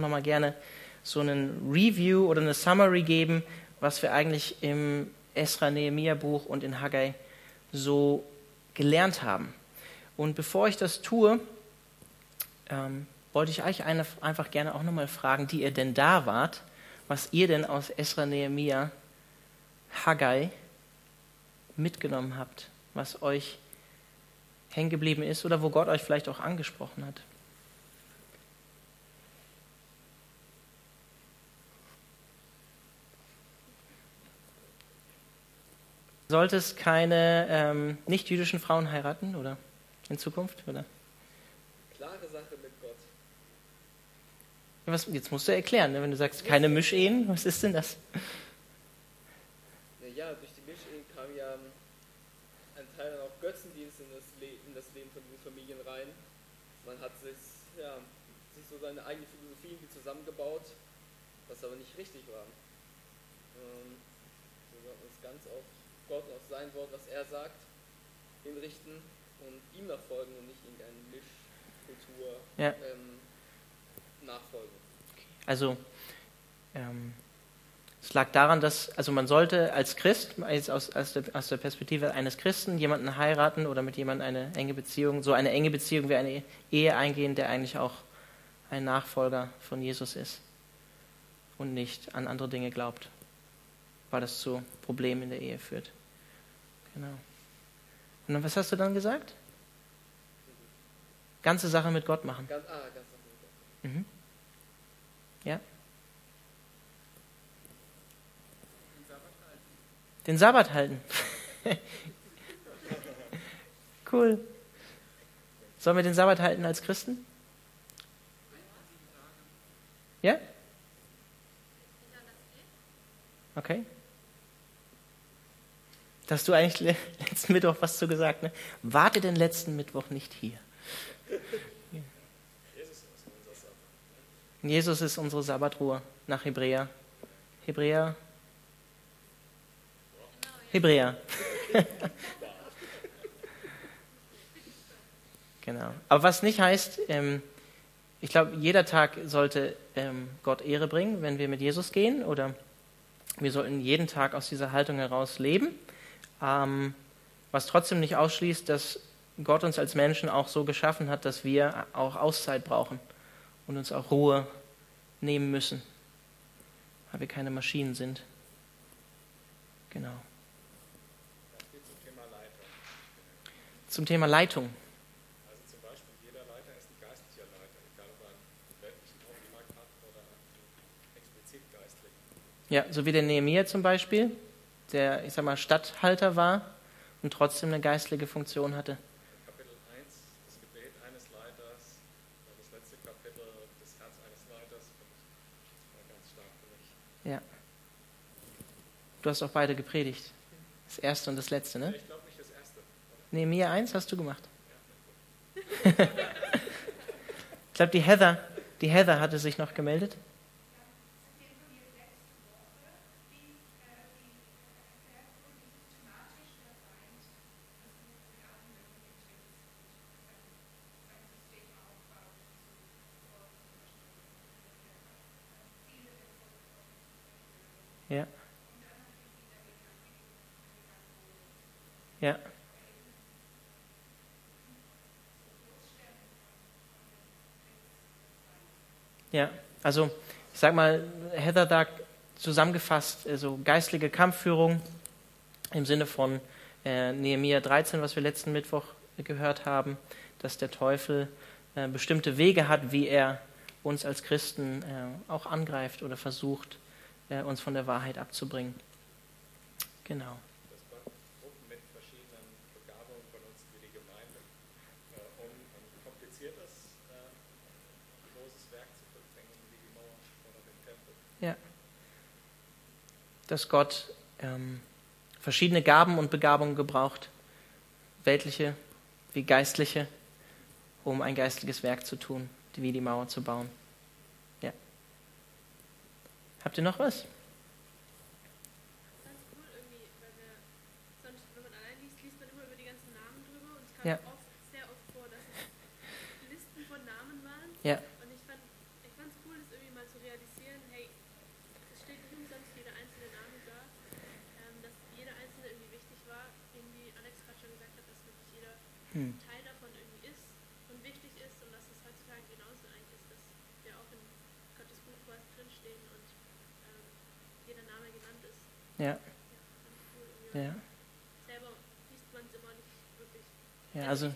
nochmal gerne so einen Review oder eine Summary geben, was wir eigentlich im Esra Nehemiah Buch und in Haggai so gelernt haben. Und bevor ich das tue, ähm, wollte ich euch eine, einfach gerne auch nochmal fragen, die ihr denn da wart, was ihr denn aus Esra Nehemiah Haggai mitgenommen habt, was euch hängen geblieben ist oder wo Gott euch vielleicht auch angesprochen hat. Solltest keine ähm, nicht-jüdischen Frauen heiraten, oder? In Zukunft, oder? Klare Sache mit Gott. Was, jetzt musst du erklären, ne? wenn du sagst, keine Mischehen, was ist denn das? Ja, durch die Mischehen kam ja ein Teil dann auch Götzendienst in das, in das Leben von diesen Familien rein. Man hat sich, ja, sich so seine eigene Philosophie zusammengebaut, was aber nicht richtig war. Ähm, so ganz auf Gott, auf sein Wort, was er sagt, hinrichten und ihm nachfolgen und nicht irgendeine Mischkultur Ja. ähm, nachfolgen. Also, ähm, es lag daran, dass, also man sollte als Christ, jetzt aus, aus, der, aus der Perspektive eines Christen, jemanden heiraten oder mit jemandem eine enge Beziehung, so eine enge Beziehung wie eine Ehe eingehen, der eigentlich auch ein Nachfolger von Jesus ist und nicht an andere Dinge glaubt, weil das zu Problemen in der Ehe führt. Genau. Und dann, was hast du dann gesagt? Ganze Sache mit Gott machen. Ganz, ah, ganz nach Mhm. Ja? Den Sabbat halten. cool. Sollen wir den Sabbat halten als Christen? Ja? Okay. Da hast du eigentlich le- letzten Mittwoch was zu gesagt, ne? Warte den letzten Mittwoch nicht hier. Jesus ist unsere Sabbatruhe nach Hebräer. Hebräer. Hebräer. genau. Aber was nicht heißt, ähm, ich glaube, jeder Tag sollte ähm, Gott Ehre bringen, wenn wir mit Jesus gehen, oder wir sollten jeden Tag aus dieser Haltung heraus leben, ähm, was trotzdem nicht ausschließt, dass Gott uns als Menschen auch so geschaffen hat, dass wir auch Auszeit brauchen und uns auch Ruhe nehmen müssen, weil wir keine Maschinen sind. Genau. Zum Thema Leitung. Zum Thema Leitung. Also zum explizit geistlichen. Ja, so wie der Nehemiah zum Beispiel, der, ich sag mal, Statthalter war und trotzdem eine geistliche Funktion hatte. Kapitel 1, das Gebet eines Leiters, das letzte Kapitel, das Herz eines Leiters, war ganz stark für mich. Ja. Du hast auch beide gepredigt. Das erste und das letzte, ne? Ich glaube nicht das erste. Nehemiah 1 hast du gemacht. ich glaube, die Heather, die Heather hatte sich noch gemeldet. Ja. Ja. Ja, also ich sag mal, Heather da zusammengefasst, also geistliche Kampfführung im Sinne von äh, Nehemiah 13, was wir letzten Mittwoch gehört haben, dass der Teufel äh, bestimmte Wege hat, wie er uns als Christen äh, auch angreift oder versucht, äh, uns von der Wahrheit abzubringen. Genau. Das waren Gruppen mit verschiedenen Begabungen von uns wie die Gemeinde, äh, um ein kompliziertes, äh, großes Werk zu vollbringen, wie die Mauer oder den Tempel. Ja. Dass Gott ähm, verschiedene Gaben und Begabungen gebraucht, weltliche wie geistliche, um ein geistliches Werk zu tun, wie die Mauer zu bauen. Ja. Habt ihr noch was? ganz cool irgendwie, weil wir sonst, wenn man allein liest, liest man immer über die ganzen Namen drüber und es kam Ja. oft, sehr oft vor, dass es Listen von Namen waren. Ja. Und ich fand ich fand's cool, das irgendwie mal Ja. Ja. Ja also,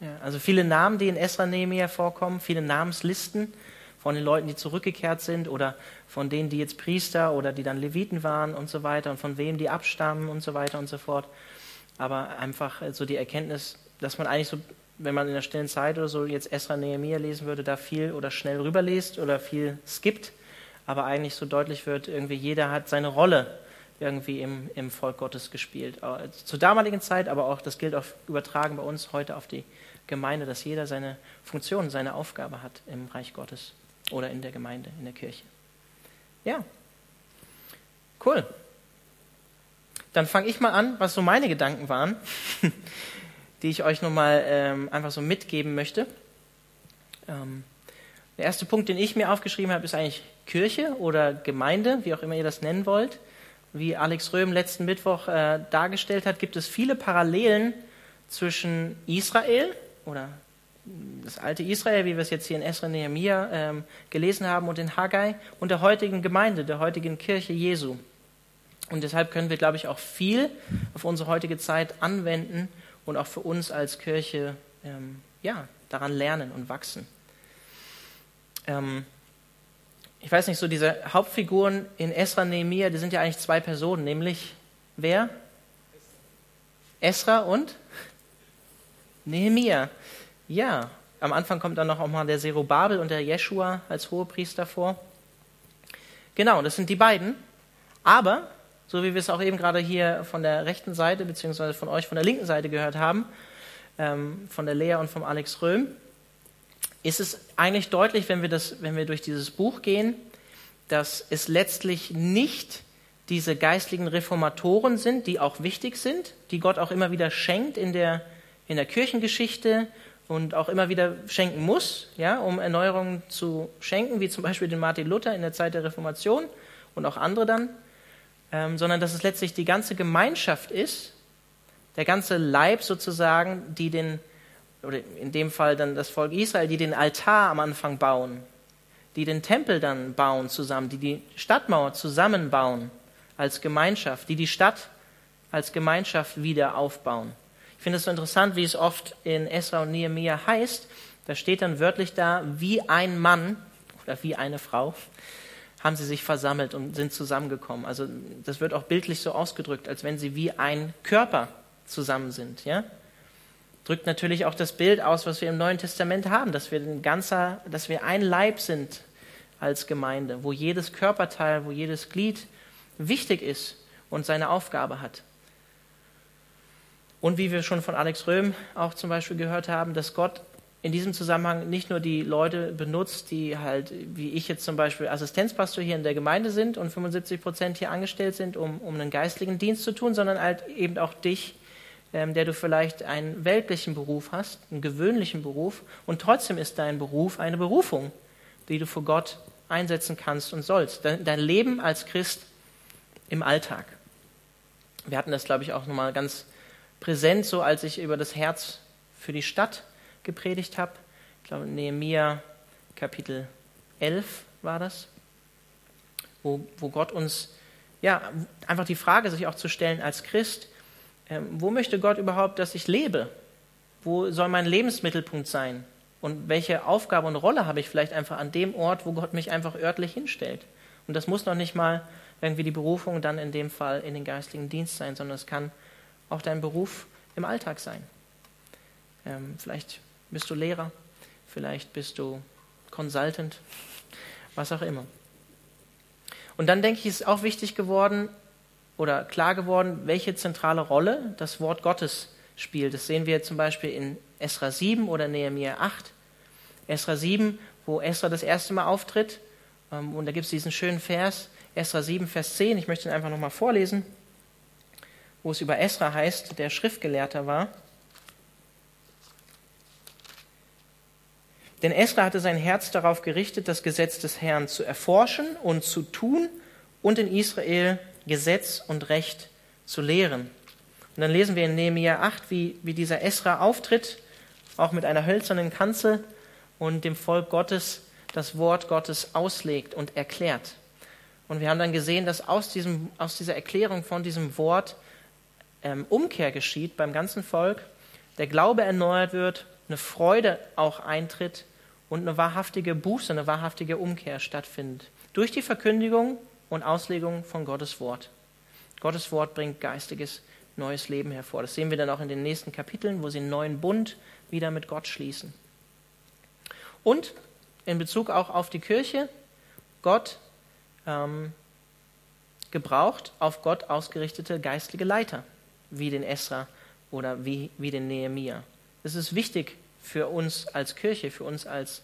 ja, also viele Namen, die in Esra Nehemiah vorkommen, viele Namenslisten von den Leuten, die zurückgekehrt sind oder von denen, die jetzt Priester oder die dann Leviten waren und so weiter und von wem die abstammen und so weiter und so fort. Aber einfach so die Erkenntnis, dass man eigentlich so, wenn man in der stillen Zeit oder so jetzt Esra Nehemiah lesen würde, da viel oder schnell rüberliest oder viel skippt, aber eigentlich so deutlich wird, irgendwie jeder hat seine Rolle irgendwie im, im Volk Gottes gespielt. Äh, Zur damaligen Zeit, aber auch, das gilt auch übertragen bei uns heute auf die Gemeinde, dass jeder seine Funktion, seine Aufgabe hat im Reich Gottes oder in der Gemeinde, in der Kirche. Ja, cool. Dann fange ich mal an, was so meine Gedanken waren, die ich euch nochmal ähm, einfach so mitgeben möchte. Ähm, der erste Punkt, den ich mir aufgeschrieben habe, ist eigentlich Kirche oder Gemeinde, wie auch immer ihr das nennen wollt. Wie Alex Röhm letzten Mittwoch äh, dargestellt hat, gibt es viele Parallelen zwischen Israel oder das alte Israel, wie wir es jetzt hier in Esra Nehemiah ähm, gelesen haben und in Haggai und der heutigen Gemeinde, der heutigen Kirche Jesu. Und deshalb können wir, glaube ich, auch viel auf unsere heutige Zeit anwenden und auch für uns als Kirche ähm, ja, daran lernen und wachsen. Ähm, ich weiß nicht, so diese Hauptfiguren in Esra Nehemiah, die sind ja eigentlich zwei Personen, nämlich wer? Esra und Nehemiah. Ja, am Anfang kommt dann noch auch mal der Zerubabel und der Jeschua als Hohepriester vor. Genau, das sind die beiden. Aber, so wie wir es auch eben gerade hier von der rechten Seite, beziehungsweise von euch von der linken Seite gehört haben, ähm, von der Lea und vom Alex Röhm, ist es eigentlich deutlich, wenn wir, das, wenn wir durch dieses Buch gehen, dass es letztlich nicht diese geistlichen Reformatoren sind, die auch wichtig sind, die Gott auch immer wieder schenkt in der, in der Kirchengeschichte und auch immer wieder schenken muss, ja, um Erneuerungen zu schenken, wie zum Beispiel den Martin Luther in der Zeit der Reformation und auch andere dann, ähm, sondern dass es letztlich die ganze Gemeinschaft ist, der ganze Leib sozusagen, die den oder in dem Fall dann das Volk Israel, die den Altar am Anfang bauen, die den Tempel dann bauen zusammen, die die Stadtmauer zusammenbauen als Gemeinschaft, die die Stadt als Gemeinschaft wieder aufbauen. Ich finde es so interessant, wie es oft in Esra und Nehemiah heißt. Da steht dann wörtlich da, wie ein Mann oder wie eine Frau haben sie sich versammelt und sind zusammengekommen. Also das wird auch bildlich so ausgedrückt, als wenn sie wie ein Körper zusammen sind. Ja? Drückt natürlich auch das Bild aus, was wir im Neuen Testament haben, dass wir, ein ganzer, dass wir ein Leib sind als Gemeinde, wo jedes Körperteil, wo jedes Glied wichtig ist und seine Aufgabe hat. Und wie wir schon von Alex Röhm auch zum Beispiel gehört haben, dass Gott in diesem Zusammenhang nicht nur die Leute benutzt, die halt, wie ich jetzt zum Beispiel Assistenzpastor hier in der Gemeinde sind und 75 Prozent hier angestellt sind, um, um einen geistlichen Dienst zu tun, sondern halt eben auch dich, der du vielleicht einen weltlichen Beruf hast, einen gewöhnlichen Beruf, und trotzdem ist dein Beruf eine Berufung, die du vor Gott einsetzen kannst und sollst. Dein, Leben als Christ im Alltag. Wir hatten das, glaube ich, auch nochmal ganz präsent, so als ich über das Herz für die Stadt gepredigt habe. Ich glaube, Nehemiah Kapitel 11 war das, wo, wo Gott uns ja einfach die Frage sich auch zu stellen als Christ, ähm, wo möchte Gott überhaupt, dass ich lebe? Wo soll mein Lebensmittelpunkt sein? Und welche Aufgabe und Rolle habe ich vielleicht einfach an dem Ort, wo Gott mich einfach örtlich hinstellt? Und das muss noch nicht mal irgendwie die Berufung dann in dem Fall in den geistlichen Dienst sein, sondern es kann auch dein Beruf im Alltag sein. Ähm, vielleicht bist du Lehrer, vielleicht bist du Consultant, was auch immer. Und dann denke ich, ist auch wichtig geworden, oder klar geworden, welche zentrale Rolle das Wort Gottes spielt. Das sehen wir zum Beispiel in Esra 7 oder Nehemiah 8. Esra 7, wo Esra das erste Mal auftritt. Ähm, und da gibt es diesen schönen Vers, Esra 7, Vers 10. Ich möchte ihn einfach nochmal vorlesen, wo es über Esra heißt, der Schriftgelehrter war. Denn Esra hatte sein Herz darauf gerichtet, das Gesetz des Herrn zu erforschen und zu tun und in Israel Gesetz und Recht zu lehren. Und dann lesen wir in Nehemiah 8, wie, wie dieser Esra auftritt, auch mit einer hölzernen Kanzel und dem Volk Gottes das Wort Gottes auslegt und erklärt. Und wir haben dann gesehen, dass aus, diesem, aus dieser Erklärung von diesem Wort ähm, Umkehr geschieht beim ganzen Volk, der Glaube erneuert wird, eine Freude auch eintritt und eine wahrhaftige Buße, eine wahrhaftige Umkehr stattfindet. Durch die Verkündigung und Auslegung von Gottes Wort. Gottes Wort bringt geistiges neues Leben hervor. Das sehen wir dann auch in den nächsten Kapiteln, wo sie einen neuen Bund wieder mit Gott schließen. Und in Bezug auch auf die Kirche, Gott ähm, gebraucht auf Gott ausgerichtete geistliche Leiter, wie den Esra oder wie, wie den Nehemia. Das ist wichtig für uns als Kirche, für uns als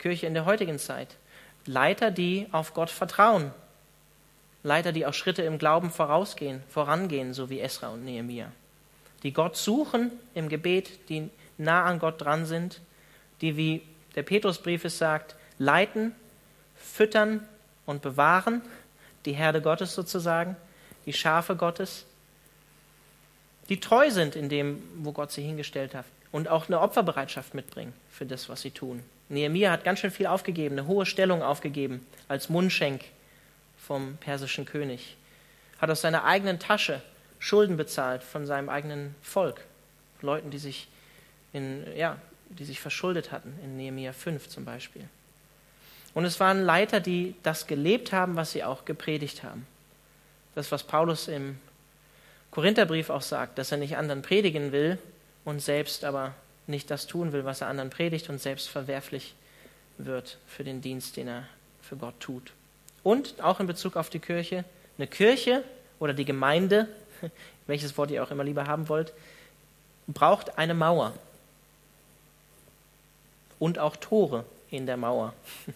Kirche in der heutigen Zeit. Leiter, die auf Gott vertrauen. Leiter, die auch Schritte im Glauben vorausgehen, vorangehen, so wie Esra und Nehemia. Die Gott suchen im Gebet, die nah an Gott dran sind, die, wie der Petrusbrief es sagt, leiten, füttern und bewahren, die Herde Gottes sozusagen, die Schafe Gottes, die treu sind in dem, wo Gott sie hingestellt hat und auch eine Opferbereitschaft mitbringen für das, was sie tun. Nehemiah hat ganz schön viel aufgegeben, eine hohe Stellung aufgegeben als Mundschenk vom persischen König. Hat aus seiner eigenen Tasche Schulden bezahlt von seinem eigenen Volk. Leuten, die sich, in, ja, die sich verschuldet hatten, in Nehemiah 5 zum Beispiel. Und es waren Leiter, die das gelebt haben, was sie auch gepredigt haben. Das, was Paulus im Korintherbrief auch sagt, dass er nicht anderen predigen will und selbst aber nicht das tun will, was er anderen predigt und selbst verwerflich wird für den Dienst, den er für Gott tut. Und auch in Bezug auf die Kirche, eine Kirche oder die Gemeinde, welches Wort ihr auch immer lieber haben wollt, braucht eine Mauer und auch Tore in der Mauer.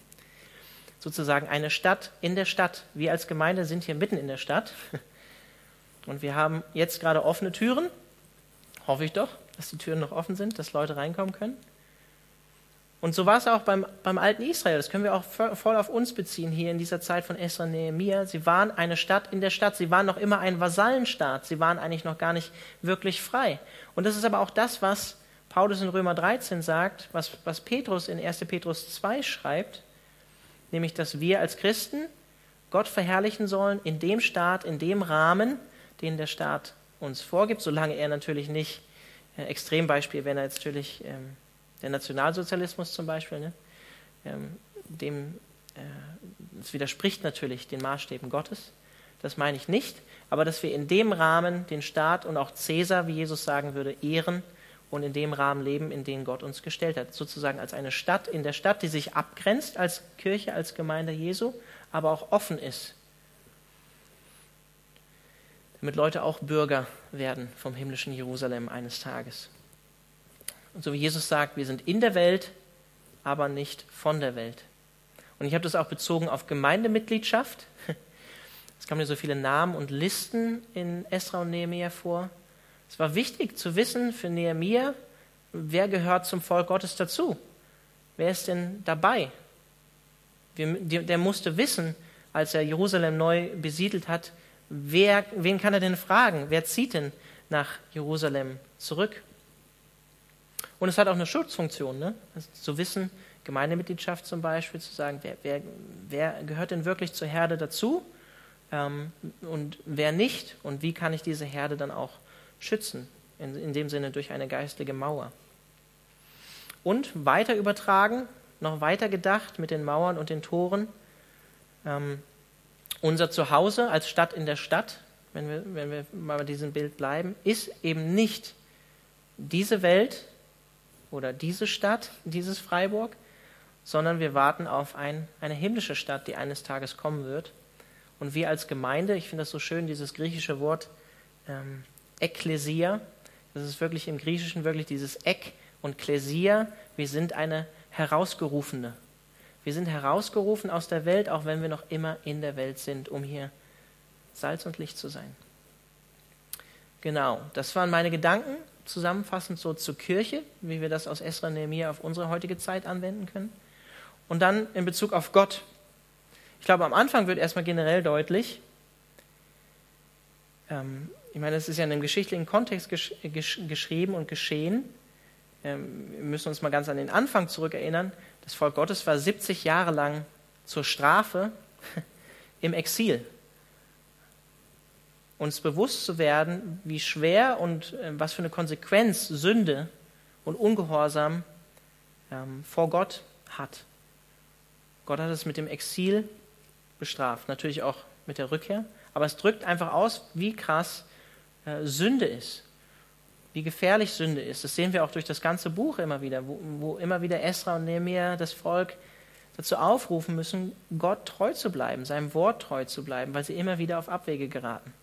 Sozusagen eine Stadt in der Stadt. Wir als Gemeinde sind hier mitten in der Stadt und wir haben jetzt gerade offene Türen, hoffe ich doch, dass die Türen noch offen sind, dass Leute reinkommen können. Und so war es auch beim, beim alten Israel. Das können wir auch voll auf uns beziehen hier in dieser Zeit von Esra und Nehemiah. Sie waren eine Stadt in der Stadt. Sie waren noch immer ein Vasallenstaat. Sie waren eigentlich noch gar nicht wirklich frei. Und das ist aber auch das, was Paulus in Römer 13 sagt, was, was Petrus in 1. Petrus 2 schreibt, nämlich, dass wir als Christen Gott verherrlichen sollen in dem Staat, in dem Rahmen, den der Staat uns vorgibt, solange er natürlich nicht äh, Extrembeispiel wäre natürlich ähm, der Nationalsozialismus zum Beispiel, ne? ähm, dem äh, das widerspricht natürlich den Maßstäben Gottes. Das meine ich nicht, aber dass wir in dem Rahmen den Staat und auch Cäsar, wie Jesus sagen würde, ehren und in dem Rahmen leben, in den Gott uns gestellt hat. Sozusagen als eine Stadt in der Stadt, die sich abgrenzt als Kirche, als Gemeinde Jesu, aber auch offen ist damit Leute auch Bürger werden vom himmlischen Jerusalem eines Tages. Und so wie Jesus sagt, wir sind in der Welt, aber nicht von der Welt. Und ich habe das auch bezogen auf Gemeindemitgliedschaft. Es kamen mir so viele Namen und Listen in Esra und Nehemiah vor. Es war wichtig zu wissen für Nehemiah, wer gehört zum Volk Gottes dazu? Wer ist denn dabei? Der musste wissen, als er Jerusalem neu besiedelt hat, wer, wen kann er denn fragen? Wer zieht denn nach Jerusalem zurück? Und es hat auch eine Schutzfunktion, ne? Also zu wissen, Gemeindemitgliedschaft zum Beispiel, zu sagen, wer, wer, wer gehört denn wirklich zur Herde dazu ähm, und wer nicht und wie kann ich diese Herde dann auch schützen, in, in dem Sinne durch eine geistige Mauer. Und weiter übertragen, noch weiter gedacht mit den Mauern und den Toren, ähm, unser Zuhause als Stadt in der Stadt, wenn wir, wenn wir mal bei diesem Bild bleiben, ist eben nicht diese Welt oder diese Stadt, dieses Freiburg, sondern wir warten auf ein, eine himmlische Stadt, die eines Tages kommen wird. Und wir als Gemeinde, ich finde das so schön, dieses griechische Wort ähm, Ekklesia, das ist wirklich im Griechischen wirklich dieses Ek und Klesia, wir sind eine herausgerufene wir sind herausgerufen aus der Welt, auch wenn wir noch immer in der Welt sind, um hier Salz und Licht zu sein. Genau, das waren meine Gedanken, zusammenfassend so zur Kirche, wie wir das aus Esra Nehemiah auf unsere heutige Zeit anwenden können. Und dann in Bezug auf Gott. Ich glaube, am Anfang wird erstmal generell deutlich, ähm, ich meine, es ist ja in einem geschichtlichen Kontext gesch gesch geschrieben und geschehen. Ähm, wir müssen uns mal ganz an den Anfang zurückerinnern. Das Volk Gottes war 70 Jahre lang zur Strafe im Exil. Uns bewusst zu werden, wie schwer und äh, was für eine Konsequenz Sünde und Ungehorsam ähm, vor Gott hat. Gott hat es mit dem Exil bestraft, natürlich auch mit der Rückkehr, aber es drückt einfach aus, wie krass äh, Sünde ist, wie gefährlich Sünde ist. Das sehen wir auch durch das ganze Buch immer wieder, wo, wo immer wieder Esra und Nehemiah das Volk dazu aufrufen müssen, Gott treu zu bleiben, seinem Wort treu zu bleiben, weil sie immer wieder auf Abwege geraten.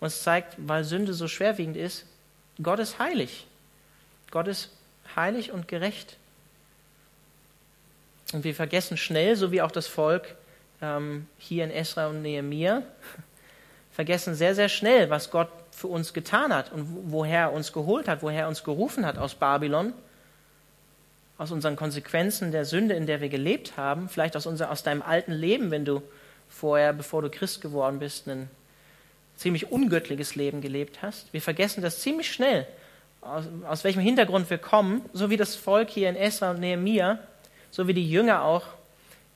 Und es zeigt, weil Sünde so schwerwiegend ist, Gott ist heilig. Gott ist heilig und gerecht. Und wir vergessen schnell, so wie auch das Volk ähm, hier in Esra und Nehemiah, vergessen sehr, sehr schnell, was Gott für uns getan hat und woher er uns geholt hat, woher er uns gerufen hat aus Babylon, aus unseren Konsequenzen der Sünde, in der wir gelebt haben, vielleicht aus, unser, aus deinem alten Leben, wenn du vorher, bevor du Christ geworden bist, ein ziemlich ungöttliches Leben gelebt hast. Wir vergessen das ziemlich schnell, aus, aus welchem Hintergrund wir kommen, so wie das Volk hier in Esra und Nehemiah, so wie die Jünger auch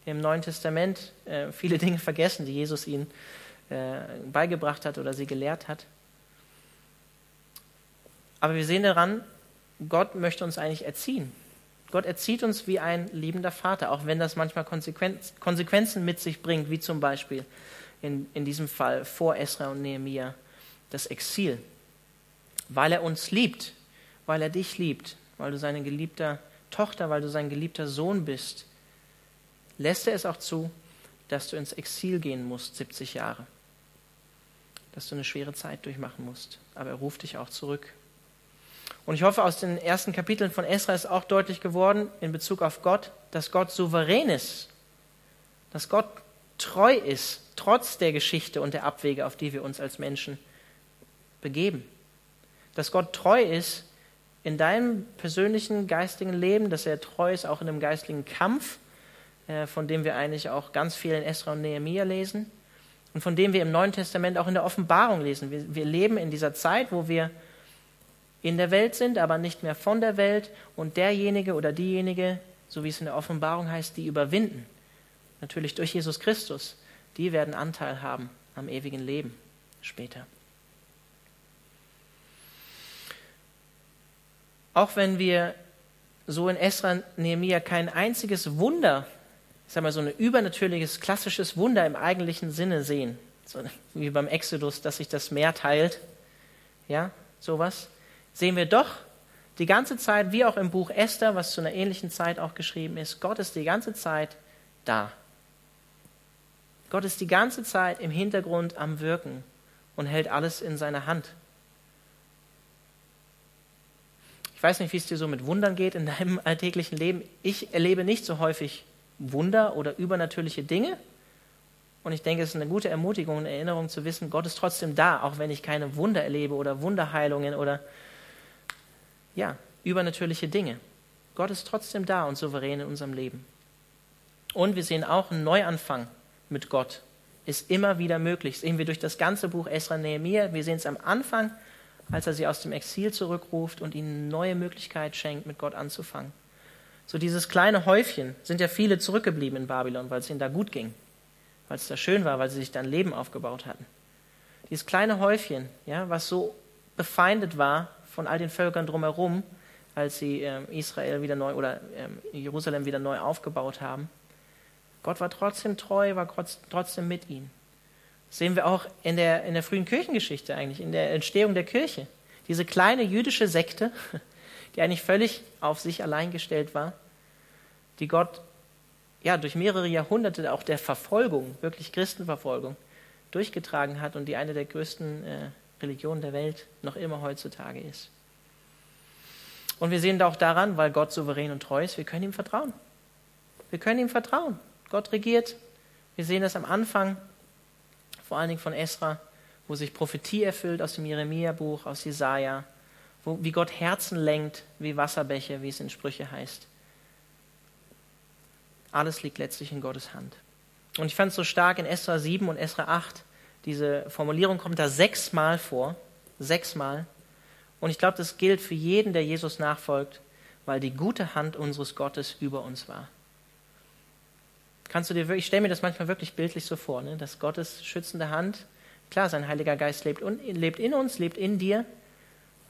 im Neuen Testament äh, viele Dinge vergessen, die Jesus ihnen äh, beigebracht hat oder sie gelehrt hat. Aber wir sehen daran, Gott möchte uns eigentlich erziehen. Gott erzieht uns wie ein liebender Vater, auch wenn das manchmal Konsequenz, Konsequenzen mit sich bringt, wie zum Beispiel in, in diesem Fall vor Esra und Nehemiah das Exil. Weil er uns liebt, weil er dich liebt, weil du seine geliebte Tochter, weil du sein geliebter Sohn bist, lässt er es auch zu, dass du ins Exil gehen musst, 70 Jahre. Dass du eine schwere Zeit durchmachen musst. Aber er ruft dich auch zurück. Und ich hoffe, aus den ersten Kapiteln von Esra ist auch deutlich geworden in Bezug auf Gott, dass Gott souverän ist, dass Gott treu ist, trotz der Geschichte und der Abwege, auf die wir uns als Menschen begeben. Dass Gott treu ist in deinem persönlichen geistigen Leben, dass er treu ist auch in einem geistigen Kampf, äh, von dem wir eigentlich auch ganz viel in Esra und Nehemiah lesen und von dem wir im Neuen Testament auch in der Offenbarung lesen. Wir, wir leben in dieser Zeit, wo wir in der Welt sind, aber nicht mehr von der Welt und derjenige oder diejenige, so wie es in der Offenbarung heißt, die überwinden, natürlich durch Jesus Christus, die werden Anteil haben am ewigen Leben später. Auch wenn wir so in Esra Nehemiah kein einziges Wunder, ich sag mal so ein übernatürliches, klassisches Wunder im eigentlichen Sinne sehen, so wie beim Exodus, dass sich das Meer teilt, ja, sowas, sehen wir doch die ganze Zeit, wie auch im Buch Esther, was zu einer ähnlichen Zeit auch geschrieben ist, Gott ist die ganze Zeit da. Gott ist die ganze Zeit im Hintergrund am Wirken und hält alles in seiner Hand. Ich weiß nicht, wie es dir so mit Wundern geht in deinem alltäglichen Leben. Ich erlebe nicht so häufig Wunder oder übernatürliche Dinge. Und ich denke, es ist eine gute Ermutigung und Erinnerung zu wissen, Gott ist trotzdem da, auch wenn ich keine Wunder erlebe oder Wunderheilungen oder ja, übernatürliche Dinge. Gott ist trotzdem da und souverän in unserem Leben. Und wir sehen auch einen Neuanfang mit Gott. Ist immer wieder möglich. Das sehen wir durch das ganze Buch Esra Nehemiah. Wir sehen es am Anfang, als er sie aus dem Exil zurückruft und ihnen neue Möglichkeit schenkt, mit Gott anzufangen. So dieses kleine Häufchen sind ja viele zurückgeblieben in Babylon, weil es ihnen da gut ging, weil es da schön war, weil sie sich da ein Leben aufgebaut hatten. Dieses kleine Häufchen, ja, was so befeindet war von all den Völkern drumherum, als sie äh, Israel wieder neu oder äh, Jerusalem wieder neu aufgebaut haben. Gott war trotzdem treu, war trotzdem mit ihnen. Das sehen wir auch in der, in der frühen Kirchengeschichte eigentlich, in der Entstehung der Kirche. Diese kleine jüdische Sekte, die eigentlich völlig auf sich allein gestellt war, die Gott ja durch mehrere Jahrhunderte auch der Verfolgung, wirklich Christenverfolgung, durchgetragen hat und die eine der größten äh, Religion der Welt noch immer heutzutage ist. Und wir sehen da auch daran, weil Gott souverän und treu ist, wir können ihm vertrauen. Wir können ihm vertrauen. Gott regiert. Wir sehen das am Anfang, vor allen Dingen von Esra, wo sich Prophetie erfüllt aus dem Jeremia-Buch, aus Jesaja, wo, wie Gott Herzen lenkt, wie Wasserbäche, wie es in Sprüche heißt. Alles liegt letztlich in Gottes Hand. Und ich fand es so stark in Esra 7 und Esra 8, diese Formulierung kommt da sechsmal vor. Sechsmal. Und ich glaube, das gilt für jeden, der Jesus nachfolgt, weil die gute Hand unseres Gottes über uns war. Kannst du dir wirklich, ich stelle mir das manchmal wirklich bildlich so vor, ne? dass Gottes schützende Hand, klar, sein Heiliger Geist lebt, un, lebt in uns, lebt in dir,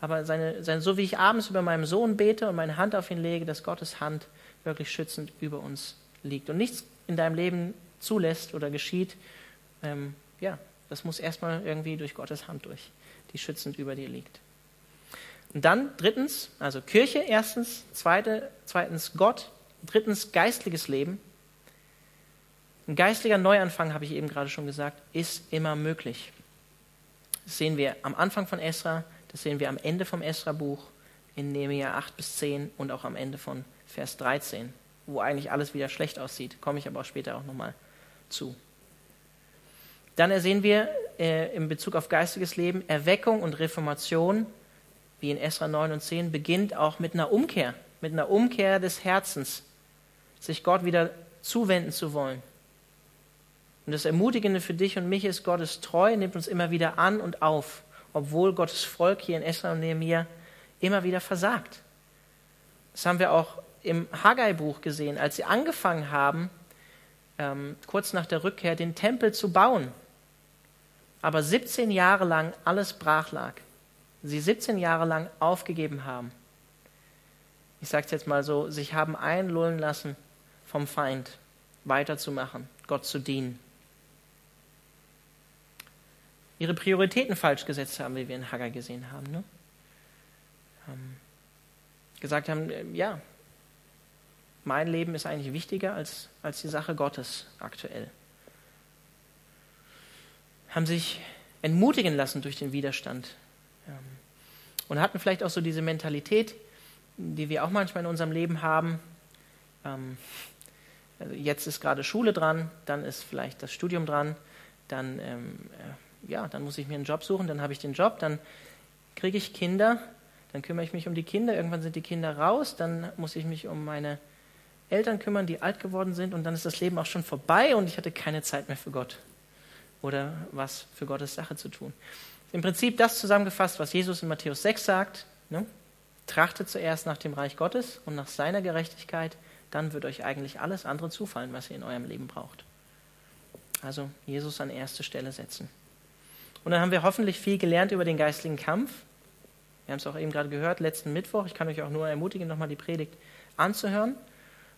aber seine, seine, so wie ich abends über meinem Sohn bete und meine Hand auf ihn lege, dass Gottes Hand wirklich schützend über uns liegt und nichts in deinem Leben zulässt oder geschieht, ähm, ja, das muss erstmal irgendwie durch Gottes Hand durch, die schützend über dir liegt. Und dann drittens, also Kirche erstens, zweite, zweitens Gott, drittens geistliches Leben. Ein geistlicher Neuanfang, habe ich eben gerade schon gesagt, ist immer möglich. Das sehen wir am Anfang von Esra, das sehen wir am Ende vom Esra-Buch in Nehemiah 8 bis 10 und auch am Ende von Vers 13, wo eigentlich alles wieder schlecht aussieht. Komme ich aber auch später auch nochmal zu. Dann sehen wir äh, in Bezug auf geistiges Leben Erweckung und Reformation, wie in Esra 9 und 10, beginnt auch mit einer Umkehr, mit einer Umkehr des Herzens, sich Gott wieder zuwenden zu wollen. Und das Ermutigende für dich und mich ist, Gott ist treu, nimmt uns immer wieder an und auf, obwohl Gottes Volk hier in Esra und Nehemiah immer wieder versagt. Das haben wir auch im Haggai-Buch gesehen, als sie angefangen haben, ähm, kurz nach der Rückkehr den Tempel zu bauen aber 17 Jahre lang alles brach lag. Sie 17 Jahre lang aufgegeben haben. Ich sage es jetzt mal so, sich haben einlullen lassen vom Feind, weiterzumachen, Gott zu dienen. Ihre Prioritäten falsch gesetzt haben, wie wir in Haggai gesehen haben. Ne? Ähm, gesagt haben, äh, ja, mein Leben ist eigentlich wichtiger als, als die Sache Gottes aktuell haben sich entmutigen lassen durch den Widerstand ähm, und hatten vielleicht auch so diese Mentalität, die wir auch manchmal in unserem Leben haben. Ähm, also jetzt ist gerade Schule dran, dann ist vielleicht das Studium dran, dann, ähm, äh, ja, dann muss ich mir einen Job suchen, dann habe ich den Job, dann kriege ich Kinder, dann kümmere ich mich um die Kinder, irgendwann sind die Kinder raus, dann muss ich mich um meine Eltern kümmern, die alt geworden sind und dann ist das Leben auch schon vorbei und ich hatte keine Zeit mehr für Gott oder was für Gottes Sache zu tun. Im Prinzip das zusammengefasst, was Jesus in Matthäus 6 sagt. Ne? Trachtet zuerst nach dem Reich Gottes und nach seiner Gerechtigkeit, dann wird euch eigentlich alles andere zufallen, was ihr in eurem Leben braucht. Also Jesus an erste Stelle setzen. Und dann haben wir hoffentlich viel gelernt über den geistlichen Kampf. Wir haben es auch eben gerade gehört, letzten Mittwoch. Ich kann euch auch nur ermutigen, nochmal die Predigt anzuhören,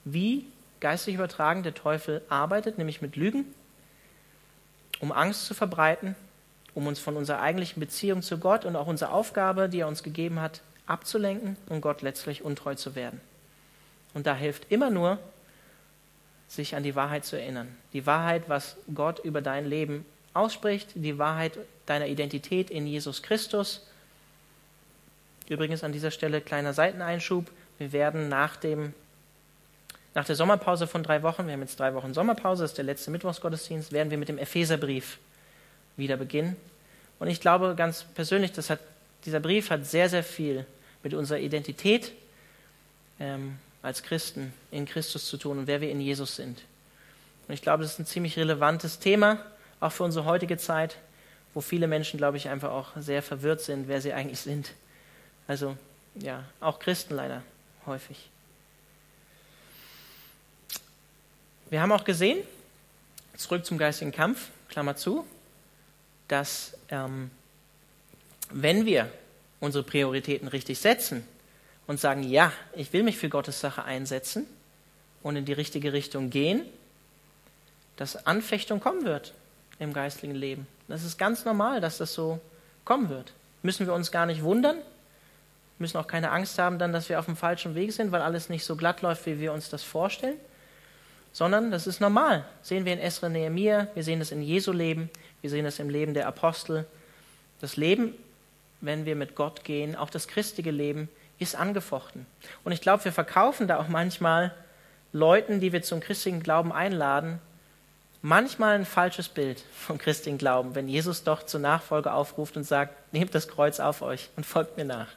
wie geistlich übertragen der Teufel arbeitet, nämlich mit Lügen um Angst zu verbreiten, um uns von unserer eigentlichen Beziehung zu Gott und auch unserer Aufgabe, die er uns gegeben hat, abzulenken und Gott letztlich untreu zu werden. Und da hilft immer nur, sich an die Wahrheit zu erinnern. Die Wahrheit, was Gott über dein Leben ausspricht, die Wahrheit deiner Identität in Jesus Christus. Übrigens an dieser Stelle kleiner Seiteneinschub. Wir werden nach dem nach der Sommerpause von drei Wochen, wir haben jetzt drei Wochen Sommerpause, das ist der letzte Mittwochsgottesdienst, werden wir mit dem Epheserbrief wieder beginnen. Und ich glaube ganz persönlich, das hat, dieser Brief hat sehr, sehr viel mit unserer Identität ähm, als Christen in Christus zu tun und wer wir in Jesus sind. Und ich glaube, das ist ein ziemlich relevantes Thema, auch für unsere heutige Zeit, wo viele Menschen, glaube ich, einfach auch sehr verwirrt sind, wer sie eigentlich sind. Also ja, auch Christen leider häufig. Wir haben auch gesehen, zurück zum geistigen Kampf, Klammer zu, dass ähm, wenn wir unsere Prioritäten richtig setzen und sagen, ja, ich will mich für Gottes Sache einsetzen und in die richtige Richtung gehen, dass Anfechtung kommen wird im geistlichen Leben. Das ist ganz normal, dass das so kommen wird. Müssen wir uns gar nicht wundern, müssen auch keine Angst haben dann, dass wir auf dem falschen Weg sind, weil alles nicht so glatt läuft, wie wir uns das vorstellen sondern das ist normal. Sehen wir in Esra Nehemiah, wir sehen das in Jesu Leben, wir sehen das im Leben der Apostel. Das Leben, wenn wir mit Gott gehen, auch das christliche Leben, ist angefochten. Und ich glaube, wir verkaufen da auch manchmal Leuten, die wir zum christlichen Glauben einladen, manchmal ein falsches Bild vom christlichen Glauben, wenn Jesus doch zur Nachfolge aufruft und sagt, nehmt das Kreuz auf euch und folgt mir nach.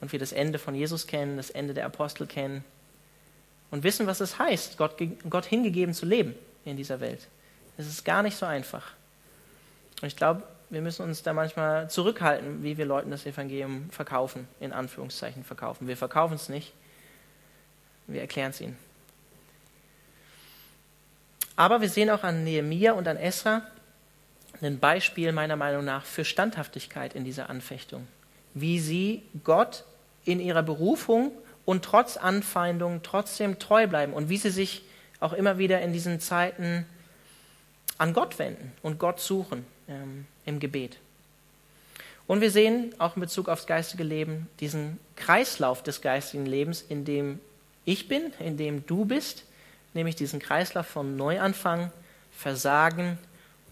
Und wir das Ende von Jesus kennen, das Ende der Apostel kennen, und wissen, was es heißt, Gott, Gott hingegeben zu leben in dieser Welt. Es ist gar nicht so einfach. Und ich glaube, wir müssen uns da manchmal zurückhalten, wie wir Leuten das Evangelium verkaufen, in Anführungszeichen verkaufen. Wir verkaufen es nicht, wir erklären es ihnen. Aber wir sehen auch an Nehemia und an Esra ein Beispiel meiner Meinung nach für Standhaftigkeit in dieser Anfechtung. Wie sie Gott in ihrer Berufung und trotz Anfeindungen trotzdem treu bleiben und wie sie sich auch immer wieder in diesen Zeiten an Gott wenden und Gott suchen ähm, im Gebet. Und wir sehen auch in Bezug aufs geistige Leben diesen Kreislauf des geistigen Lebens, in dem ich bin, in dem du bist, nämlich diesen Kreislauf von Neuanfang, Versagen,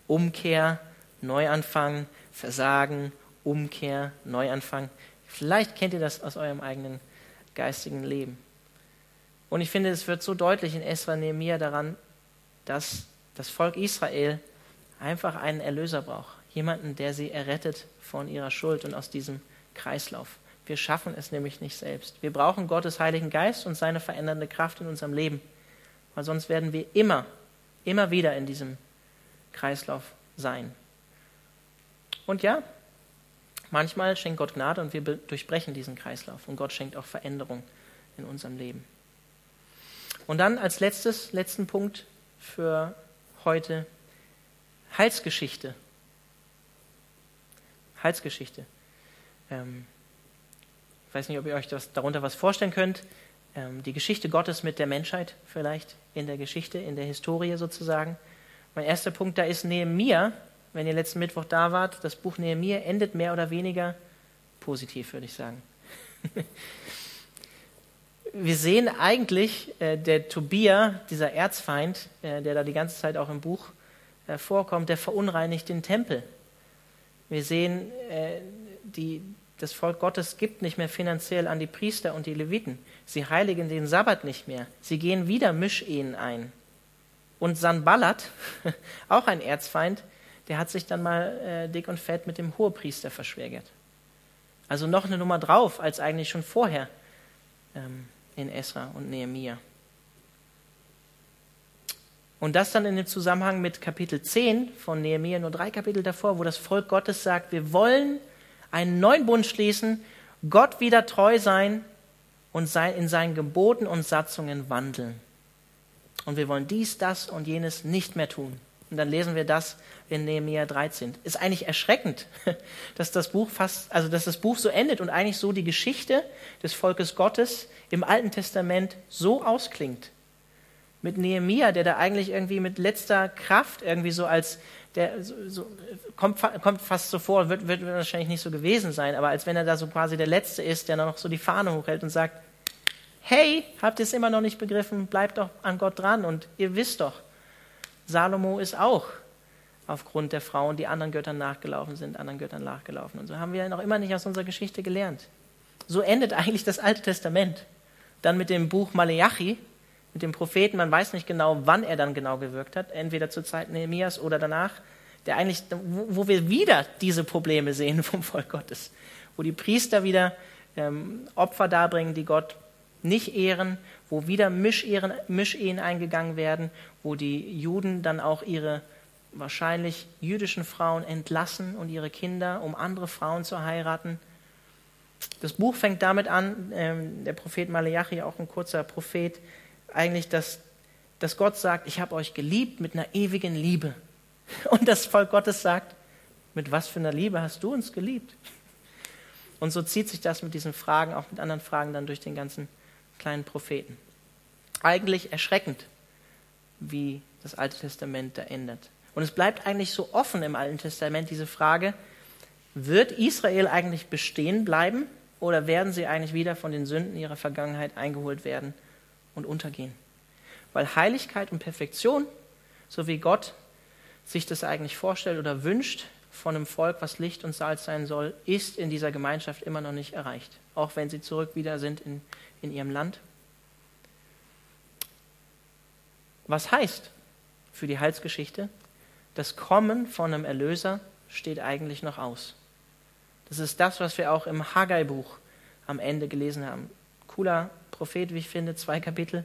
Umkehr, Neuanfang, Versagen, Umkehr, Neuanfang. Vielleicht kennt ihr das aus eurem eigenen geistigen Leben. Und ich finde, es wird so deutlich in Esra Nehemiah daran, dass das Volk Israel einfach einen Erlöser braucht. Jemanden, der sie errettet von ihrer Schuld und aus diesem Kreislauf. Wir schaffen es nämlich nicht selbst. Wir brauchen Gottes Heiligen Geist und seine verändernde Kraft in unserem Leben. Weil sonst werden wir immer, immer wieder in diesem Kreislauf sein. Und ja, manchmal schenkt Gott Gnade und wir durchbrechen diesen Kreislauf. Und Gott schenkt auch Veränderung in unserem Leben. Und dann als letztes, letzten Punkt für heute Heilsgeschichte. Heilsgeschichte. Ähm, ich weiß nicht, ob ihr euch das, darunter was vorstellen könnt. Ähm, die Geschichte Gottes mit der Menschheit vielleicht in der Geschichte, in der Historie sozusagen. Mein erster Punkt da ist Nehemiah. Wenn ihr letzten Mittwoch da wart, das Buch Nehemiah endet mehr oder weniger positiv, würde ich sagen. wir sehen eigentlich, äh, der Tobia, dieser Erzfeind, äh, der da die ganze Zeit auch im Buch äh, vorkommt, der verunreinigt den Tempel. Wir sehen, äh, die, das Volk Gottes gibt nicht mehr finanziell an die Priester und die Leviten. Sie heiligen den Sabbat nicht mehr. Sie gehen wieder Mischehen ein. Und Sanballat, auch ein Erzfeind, der hat sich dann mal äh, dick und fett mit dem Hohepriester verschwägert. Also noch eine Nummer drauf als eigentlich schon vorher. Ähm, in Esra und Nehemia. Und das dann in dem Zusammenhang mit Kapitel 10 von Nehemia, nur drei Kapitel davor, wo das Volk Gottes sagt, wir wollen einen neuen Bund schließen, Gott wieder treu sein und in seinen Geboten und Satzungen wandeln. Und wir wollen dies, das und jenes nicht mehr tun. Und dann lesen wir das in Nehemiah 13. Ist eigentlich erschreckend, dass das Buch fast, also dass das Buch so endet und eigentlich so die Geschichte des Volkes Gottes im Alten Testament so ausklingt. Mit Nehemiah, der da eigentlich irgendwie mit letzter Kraft irgendwie so als der so, so, kommt, kommt fast so vor, wird, wird wahrscheinlich nicht so gewesen sein, aber als wenn er da so quasi der Letzte ist, der noch so die Fahne hochhält und sagt, hey, habt ihr es immer noch nicht begriffen, bleibt doch an Gott dran und ihr wisst doch, Salomo ist auch aufgrund der Frauen, die anderen Göttern nachgelaufen sind, anderen Göttern nachgelaufen. Und so haben wir noch immer nicht aus unserer Geschichte gelernt. So endet eigentlich das Alte Testament. Dann mit dem Buch Maleachi, mit dem Propheten, man weiß nicht genau, wann er dann genau gewirkt hat, entweder zur Zeit Nehemias oder danach, der eigentlich, wo wir wieder diese Probleme sehen vom Volk Gottes, wo die Priester wieder ähm, Opfer darbringen, die Gott nicht ehren, wo wieder Mischehen, Mischehen eingegangen werden, wo die Juden dann auch ihre wahrscheinlich jüdischen Frauen entlassen und ihre Kinder, um andere Frauen zu heiraten. Das Buch fängt damit an, ähm, der Prophet Malachi, auch ein kurzer Prophet, eigentlich, dass, dass Gott sagt, ich habe euch geliebt mit einer ewigen Liebe. Und das Volk Gottes sagt, mit was für einer Liebe hast du uns geliebt? Und so zieht sich das mit diesen Fragen, auch mit anderen Fragen dann durch den ganzen kleinen Propheten. Eigentlich erschreckend, wie das Alte Testament da ändert. Und es bleibt eigentlich so offen im Alten Testament diese Frage, wird Israel eigentlich bestehen bleiben oder werden sie eigentlich wieder von den Sünden ihrer Vergangenheit eingeholt werden und untergehen? Weil Heiligkeit und Perfektion, so wie Gott sich das eigentlich vorstellt oder wünscht von einem Volk, was Licht und Salz sein soll, ist in dieser Gemeinschaft immer noch nicht erreicht, auch wenn sie zurück wieder sind in, in ihrem Land. Was heißt für die Heilsgeschichte, das Kommen von einem Erlöser steht eigentlich noch aus. Das ist das, was wir auch im Haggai-Buch am Ende gelesen haben. Cooler Prophet, wie ich finde, zwei Kapitel.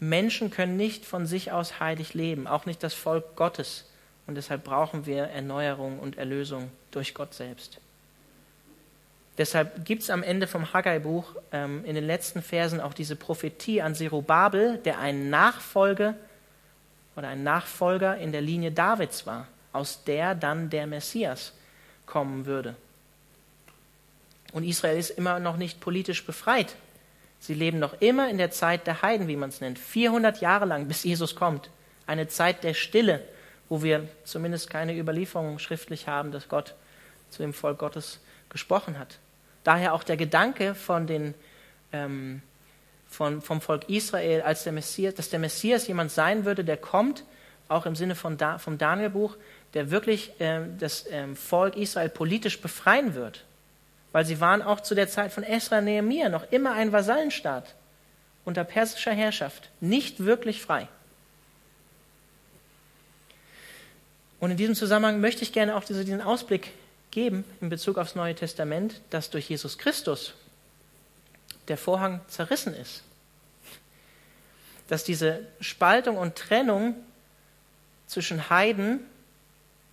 Menschen können nicht von sich aus heilig leben, auch nicht das Volk Gottes. Und deshalb brauchen wir Erneuerung und Erlösung durch Gott selbst. Deshalb gibt es am Ende vom Haggai-Buch ähm, in den letzten Versen auch diese Prophetie an Zerubabel, der einen Nachfolge oder ein Nachfolger in der Linie Davids war, aus der dann der Messias kommen würde. Und Israel ist immer noch nicht politisch befreit. Sie leben noch immer in der Zeit der Heiden, wie man es nennt, 400 Jahre lang, bis Jesus kommt. Eine Zeit der Stille, wo wir zumindest keine Überlieferung schriftlich haben, dass Gott zu dem Volk Gottes gesprochen hat. Daher auch der Gedanke von den, ähm, von, vom Volk Israel, als der Messias, dass der Messias jemand sein würde, der kommt, auch im Sinne von da, vom Danielbuch, der wirklich ähm, das ähm, Volk Israel politisch befreien wird. Weil sie waren auch zu der Zeit von Esra und Nehemiah noch immer ein Vasallenstaat unter persischer Herrschaft, nicht wirklich frei. Und in diesem Zusammenhang möchte ich gerne auch diesen Ausblick geben in Bezug aufs Neue Testament, dass durch Jesus Christus der Vorhang zerrissen ist. Dass diese Spaltung und Trennung zwischen Heiden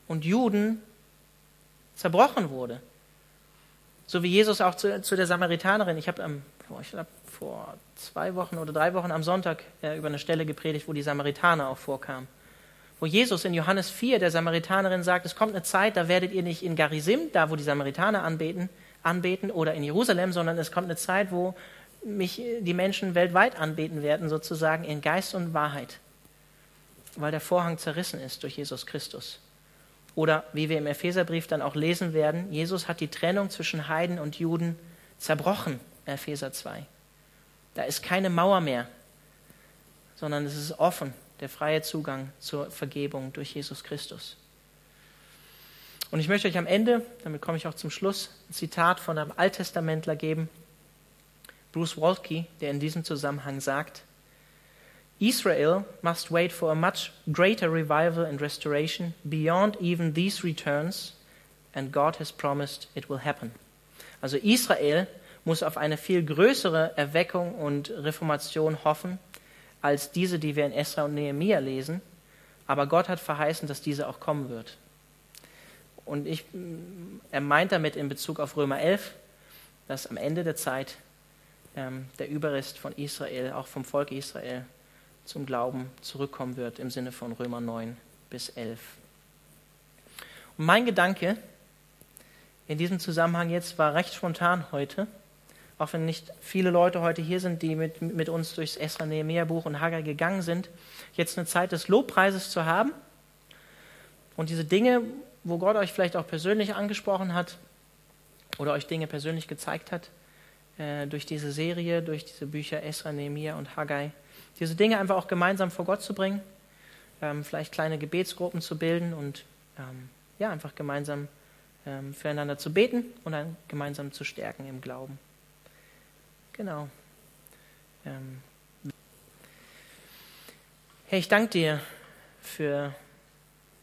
und Juden zerbrochen wurde. So wie Jesus auch zu, zu der Samaritanerin, ich habe ähm, glaub, vor zwei Wochen oder drei Wochen am Sonntag äh, über eine Stelle gepredigt, wo die Samaritaner auch vorkamen. Wo Jesus in Johannes 4 der Samaritanerin sagt, es kommt eine Zeit, da werdet ihr nicht in Garizim, da wo die Samaritaner anbeten, anbeten oder in Jerusalem, sondern es kommt eine Zeit, wo mich die Menschen weltweit anbeten werden, sozusagen in Geist und Wahrheit, weil der Vorhang zerrissen ist durch Jesus Christus. Oder wie wir im Epheserbrief dann auch lesen werden, Jesus hat die Trennung zwischen Heiden und Juden zerbrochen, Epheser 2. Da ist keine Mauer mehr, sondern es ist offen der freie Zugang zur Vergebung durch Jesus Christus. Und ich möchte euch am Ende, damit komme ich auch zum Schluss, ein Zitat von einem Alttestamentler geben, Bruce Waltke, der in diesem Zusammenhang sagt, Israel must wait for a much greater revival and restoration beyond even these returns, and God has promised it will happen. Also Israel muss auf eine viel größere Erweckung und Reformation hoffen, als diese, die wir in Esra und Nehemia lesen, aber Gott hat verheißen, dass diese auch kommen wird. Und ich, er meint damit in Bezug auf Römer 11, dass am Ende der Zeit ähm, der Überrest von Israel, auch vom Volk Israel, zum Glauben zurückkommen wird, im Sinne von Römer 9 bis 11. Und mein Gedanke in diesem Zusammenhang jetzt war recht spontan heute auch wenn nicht viele Leute heute hier sind, die mit, mit uns durchs Esra Nehemiah Buch und Haggai gegangen sind, jetzt eine Zeit des Lobpreises zu haben und diese Dinge, wo Gott euch vielleicht auch persönlich angesprochen hat oder euch Dinge persönlich gezeigt hat, äh, durch diese Serie, durch diese Bücher Esra, Nehemiah und Haggai, diese Dinge einfach auch gemeinsam vor Gott zu bringen, ähm, vielleicht kleine Gebetsgruppen zu bilden und ähm, ja, einfach gemeinsam ähm, füreinander zu beten und dann gemeinsam zu stärken im Glauben. Genau. Ähm. Herr, ich danke dir für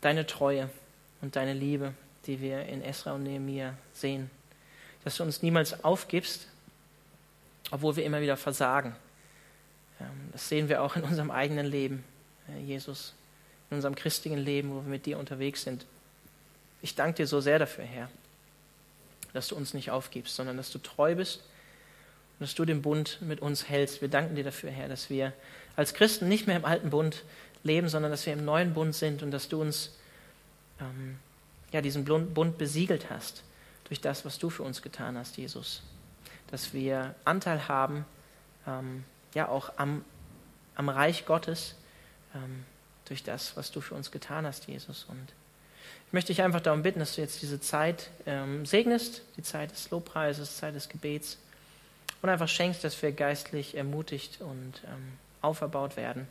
deine Treue und deine Liebe, die wir in Esra und Nehemiah sehen. Dass du uns niemals aufgibst, obwohl wir immer wieder versagen. Das sehen wir auch in unserem eigenen Leben, Jesus, in unserem christlichen Leben, wo wir mit dir unterwegs sind. Ich danke dir so sehr dafür, Herr, dass du uns nicht aufgibst, sondern dass du treu bist und dass du den Bund mit uns hältst. Wir danken dir dafür, Herr, dass wir als Christen nicht mehr im alten Bund leben, sondern dass wir im neuen Bund sind und dass du uns ähm, ja, diesen Bund besiegelt hast durch das, was du für uns getan hast, Jesus. Dass wir Anteil haben, ähm, ja auch am, am Reich Gottes ähm, durch das, was du für uns getan hast, Jesus. Und ich möchte dich einfach darum bitten, dass du jetzt diese Zeit ähm, segnest, die Zeit des Lobpreises, Zeit des Gebets und einfach schenkst, dass wir geistlich ermutigt und ähm, auferbaut werden.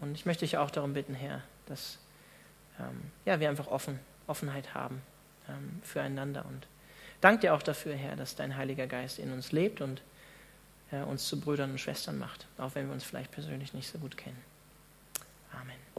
Und ich möchte dich auch darum bitten, Herr, dass ähm, ja, wir einfach offen, Offenheit haben ähm, füreinander. Und danke dir auch dafür, Herr, dass dein Heiliger Geist in uns lebt und uns zu Brüdern und Schwestern macht, auch wenn wir uns vielleicht persönlich nicht so gut kennen. Amen.